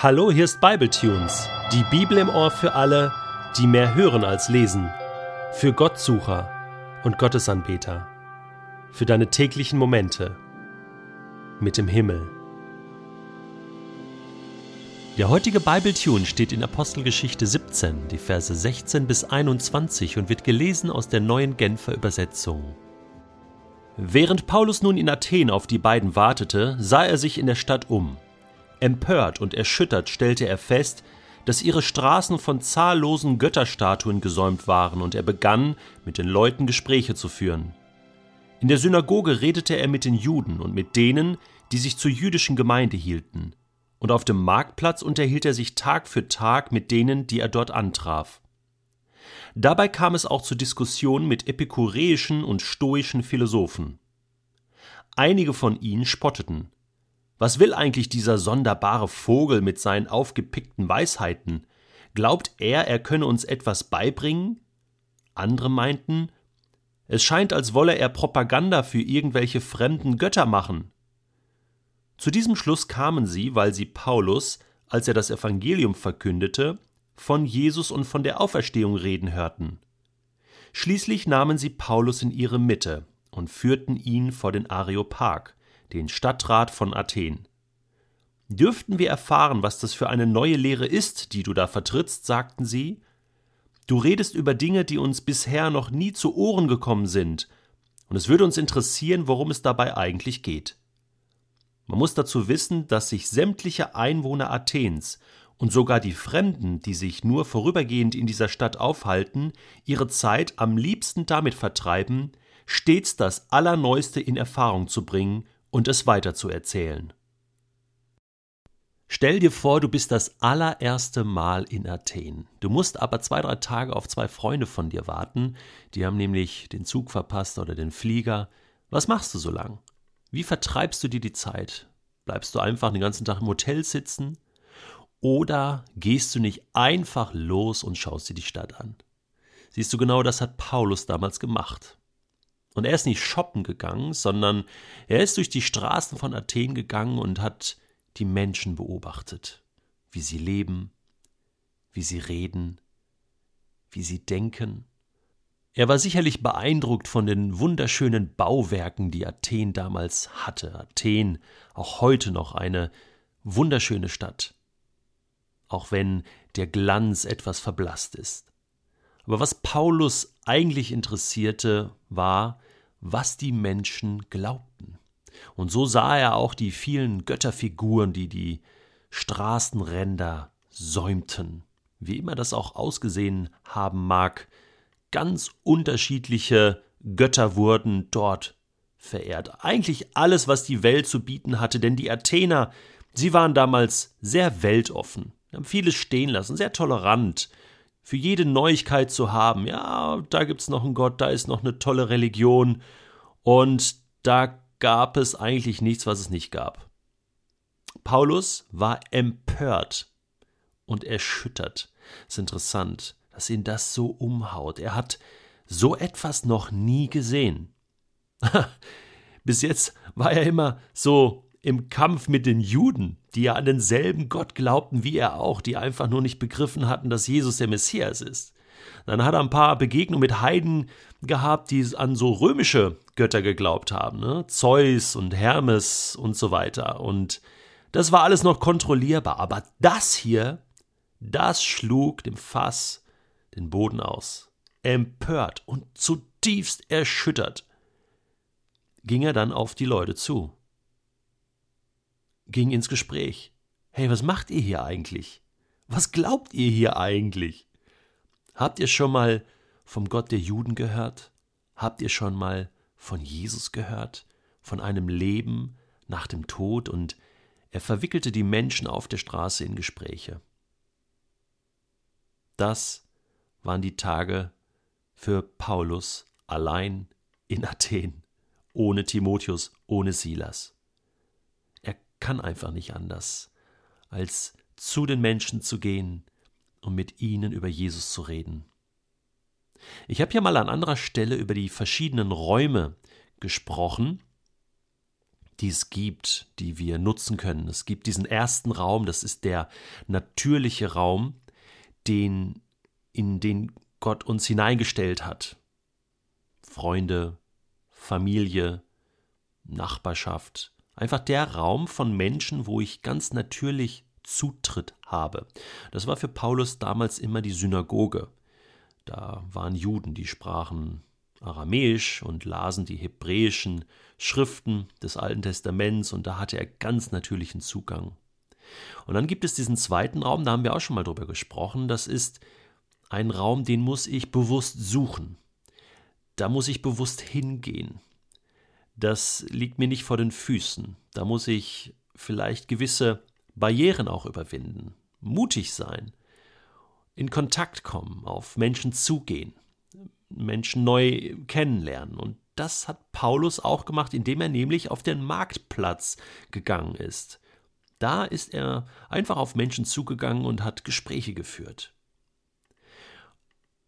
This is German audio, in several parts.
Hallo, hier ist Bibletunes, die Bibel im Ohr für alle, die mehr hören als lesen, für Gottsucher und Gottesanbeter, für deine täglichen Momente mit dem Himmel. Der heutige Bibletune steht in Apostelgeschichte 17, die Verse 16 bis 21 und wird gelesen aus der neuen Genfer Übersetzung. Während Paulus nun in Athen auf die beiden wartete, sah er sich in der Stadt um. Empört und erschüttert stellte er fest, dass ihre Straßen von zahllosen Götterstatuen gesäumt waren, und er begann, mit den Leuten Gespräche zu führen. In der Synagoge redete er mit den Juden und mit denen, die sich zur jüdischen Gemeinde hielten, und auf dem Marktplatz unterhielt er sich Tag für Tag mit denen, die er dort antraf. Dabei kam es auch zu Diskussionen mit epikureischen und stoischen Philosophen. Einige von ihnen spotteten. Was will eigentlich dieser sonderbare Vogel mit seinen aufgepickten Weisheiten? Glaubt er, er könne uns etwas beibringen? Andere meinten, es scheint, als wolle er Propaganda für irgendwelche fremden Götter machen. Zu diesem Schluss kamen sie, weil sie Paulus, als er das Evangelium verkündete, von Jesus und von der Auferstehung reden hörten. Schließlich nahmen sie Paulus in ihre Mitte und führten ihn vor den Areopag, den Stadtrat von Athen. Dürften wir erfahren, was das für eine neue Lehre ist, die du da vertrittst, sagten sie. Du redest über Dinge, die uns bisher noch nie zu Ohren gekommen sind, und es würde uns interessieren, worum es dabei eigentlich geht. Man muss dazu wissen, dass sich sämtliche Einwohner Athens und sogar die Fremden, die sich nur vorübergehend in dieser Stadt aufhalten, ihre Zeit am liebsten damit vertreiben, stets das Allerneueste in Erfahrung zu bringen und es weiterzuerzählen. Stell dir vor, du bist das allererste Mal in Athen. Du musst aber zwei, drei Tage auf zwei Freunde von dir warten. Die haben nämlich den Zug verpasst oder den Flieger. Was machst du so lang? Wie vertreibst du dir die Zeit? Bleibst du einfach den ganzen Tag im Hotel sitzen? Oder gehst du nicht einfach los und schaust dir die Stadt an? Siehst du genau, das hat Paulus damals gemacht. Und er ist nicht shoppen gegangen, sondern er ist durch die Straßen von Athen gegangen und hat die Menschen beobachtet, wie sie leben, wie sie reden, wie sie denken. Er war sicherlich beeindruckt von den wunderschönen Bauwerken, die Athen damals hatte. Athen, auch heute noch eine wunderschöne Stadt, auch wenn der Glanz etwas verblasst ist. Aber was Paulus eigentlich interessierte, war, was die Menschen glaubten. Und so sah er auch die vielen Götterfiguren, die die Straßenränder säumten, wie immer das auch ausgesehen haben mag. Ganz unterschiedliche Götter wurden dort verehrt. Eigentlich alles, was die Welt zu bieten hatte, denn die Athener, sie waren damals sehr weltoffen, haben vieles stehen lassen, sehr tolerant, für jede Neuigkeit zu haben. Ja, da gibt's noch einen Gott, da ist noch eine tolle Religion und da gab es eigentlich nichts, was es nicht gab. Paulus war empört und erschüttert. Es ist interessant, dass ihn das so umhaut. Er hat so etwas noch nie gesehen. Bis jetzt war er immer so im Kampf mit den Juden, die ja an denselben Gott glaubten wie er auch, die einfach nur nicht begriffen hatten, dass Jesus der Messias ist. Dann hat er ein paar Begegnungen mit Heiden gehabt, die an so römische Götter geglaubt haben, ne? Zeus und Hermes und so weiter. Und das war alles noch kontrollierbar. Aber das hier, das schlug dem Fass den Boden aus. Empört und zutiefst erschüttert ging er dann auf die Leute zu ging ins Gespräch. Hey, was macht ihr hier eigentlich? Was glaubt ihr hier eigentlich? Habt ihr schon mal vom Gott der Juden gehört? Habt ihr schon mal von Jesus gehört? Von einem Leben nach dem Tod? Und er verwickelte die Menschen auf der Straße in Gespräche. Das waren die Tage für Paulus allein in Athen, ohne Timotheus, ohne Silas kann einfach nicht anders, als zu den Menschen zu gehen und mit ihnen über Jesus zu reden. Ich habe ja mal an anderer Stelle über die verschiedenen Räume gesprochen, die es gibt, die wir nutzen können. Es gibt diesen ersten Raum, das ist der natürliche Raum, den, in den Gott uns hineingestellt hat. Freunde, Familie, Nachbarschaft, einfach der Raum von Menschen, wo ich ganz natürlich Zutritt habe. Das war für Paulus damals immer die Synagoge. Da waren Juden, die sprachen Aramäisch und lasen die hebräischen Schriften des Alten Testaments und da hatte er ganz natürlichen Zugang. Und dann gibt es diesen zweiten Raum, da haben wir auch schon mal drüber gesprochen, das ist ein Raum, den muss ich bewusst suchen. Da muss ich bewusst hingehen. Das liegt mir nicht vor den Füßen. Da muss ich vielleicht gewisse Barrieren auch überwinden, mutig sein, in Kontakt kommen, auf Menschen zugehen. Menschen neu kennenlernen. Und das hat Paulus auch gemacht, indem er nämlich auf den Marktplatz gegangen ist. Da ist er einfach auf Menschen zugegangen und hat Gespräche geführt.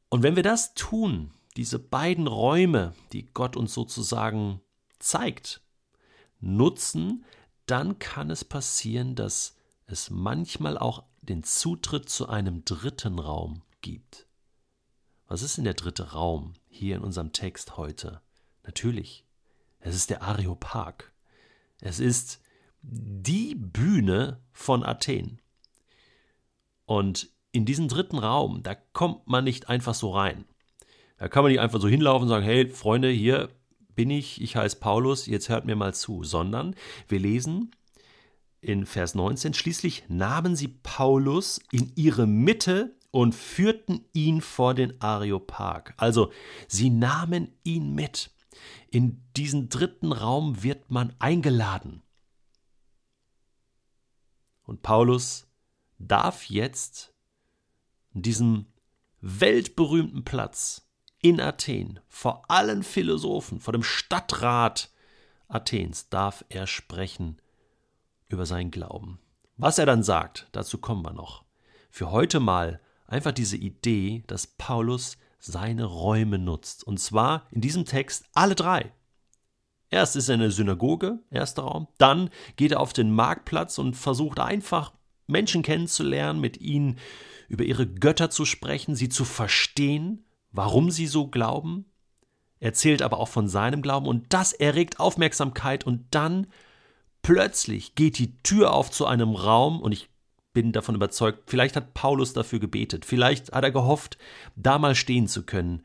Und wenn wir das tun, diese beiden Räume, die Gott uns sozusagen zeigt, nutzen, dann kann es passieren, dass es manchmal auch den Zutritt zu einem dritten Raum gibt. Was ist denn der dritte Raum hier in unserem Text heute? Natürlich, es ist der Areopag. Es ist die Bühne von Athen. Und in diesen dritten Raum, da kommt man nicht einfach so rein. Da kann man nicht einfach so hinlaufen und sagen, hey Freunde, hier bin ich, ich heiße Paulus, jetzt hört mir mal zu, sondern wir lesen in Vers 19, schließlich nahmen sie Paulus in ihre Mitte und führten ihn vor den Areopag. Also sie nahmen ihn mit. In diesen dritten Raum wird man eingeladen. Und Paulus darf jetzt diesem weltberühmten Platz in Athen vor allen Philosophen, vor dem Stadtrat Athens, darf er sprechen über seinen Glauben. Was er dann sagt, dazu kommen wir noch. Für heute mal einfach diese Idee, dass Paulus seine Räume nutzt. Und zwar in diesem Text alle drei. Erst ist er in der Synagoge, erster Raum, dann geht er auf den Marktplatz und versucht einfach Menschen kennenzulernen, mit ihnen über ihre Götter zu sprechen, sie zu verstehen, warum sie so glauben. Er erzählt aber auch von seinem Glauben und das erregt Aufmerksamkeit und dann plötzlich geht die Tür auf zu einem Raum und ich bin davon überzeugt, vielleicht hat Paulus dafür gebetet, vielleicht hat er gehofft, da mal stehen zu können.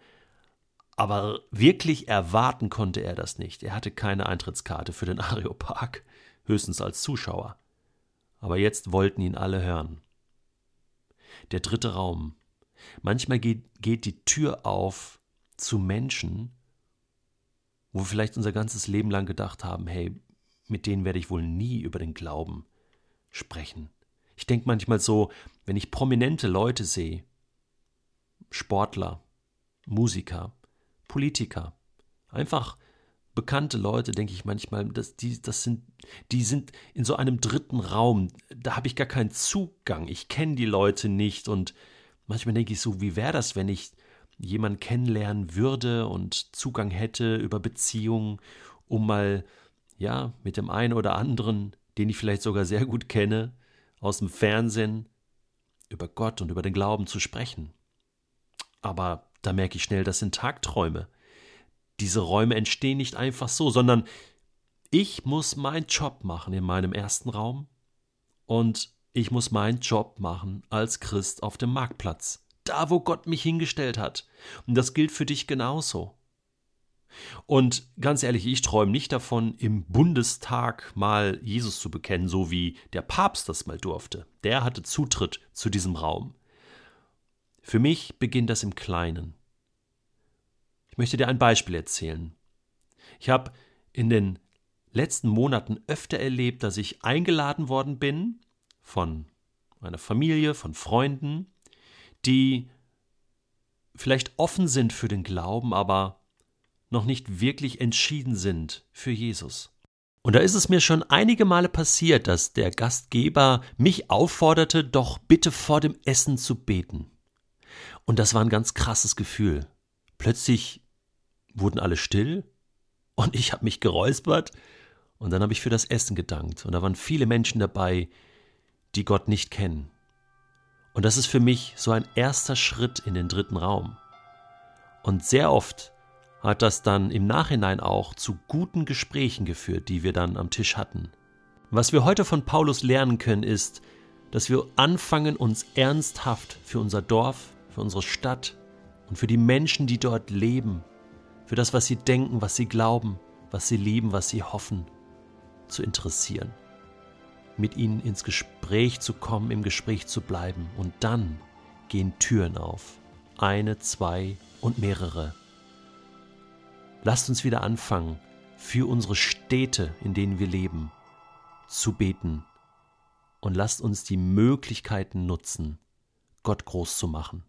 Aber wirklich erwarten konnte er das nicht. Er hatte keine Eintrittskarte für den Areopag, höchstens als Zuschauer. Aber jetzt wollten ihn alle hören. Der dritte Raum. Manchmal geht, geht die Tür auf zu Menschen, wo wir vielleicht unser ganzes Leben lang gedacht haben, hey, mit denen werde ich wohl nie über den Glauben sprechen. Ich denke manchmal so, wenn ich prominente Leute sehe, Sportler, Musiker, Politiker, einfach bekannte Leute, denke ich manchmal, dass die, das sind, die sind in so einem dritten Raum, da habe ich gar keinen Zugang, ich kenne die Leute nicht und manchmal denke ich so, wie wäre das, wenn ich jemanden kennenlernen würde und Zugang hätte über Beziehungen, um mal, ja, mit dem einen oder anderen, den ich vielleicht sogar sehr gut kenne, aus dem Fernsehen über Gott und über den Glauben zu sprechen. Aber da merke ich schnell, das sind Tagträume. Diese Räume entstehen nicht einfach so, sondern ich muss meinen Job machen in meinem ersten Raum und ich muss meinen Job machen als Christ auf dem Marktplatz, da wo Gott mich hingestellt hat. Und das gilt für dich genauso. Und ganz ehrlich, ich träume nicht davon, im Bundestag mal Jesus zu bekennen, so wie der Papst das mal durfte. Der hatte Zutritt zu diesem Raum. Für mich beginnt das im Kleinen. Ich möchte dir ein Beispiel erzählen. Ich habe in den letzten Monaten öfter erlebt, dass ich eingeladen worden bin von einer Familie, von Freunden, die vielleicht offen sind für den Glauben, aber noch nicht wirklich entschieden sind für Jesus. Und da ist es mir schon einige Male passiert, dass der Gastgeber mich aufforderte, doch bitte vor dem Essen zu beten. Und das war ein ganz krasses Gefühl. Plötzlich wurden alle still und ich habe mich geräuspert Und dann habe ich für das Essen gedankt. Und da waren viele Menschen dabei, die Gott nicht kennen. Und das ist für mich so ein erster Schritt in den dritten Raum. Und sehr oft hat das dann im Nachhinein auch zu guten Gesprächen geführt, die wir dann am Tisch hatten. Was wir heute von Paulus lernen können, ist, dass wir anfangen, uns ernsthaft für unser Dorf, für unsere Stadt und für die Menschen, die dort leben, für das, was sie denken, was sie glauben, was sie lieben, was sie hoffen, zu interessieren. Mit ihnen ins Gespräch zu kommen, im Gespräch zu bleiben. Und dann gehen Türen auf. Eine, zwei und mehrere. Lasst uns wieder anfangen, für unsere Städte, in denen wir leben, zu beten. Und lasst uns die Möglichkeiten nutzen, Gott groß zu machen.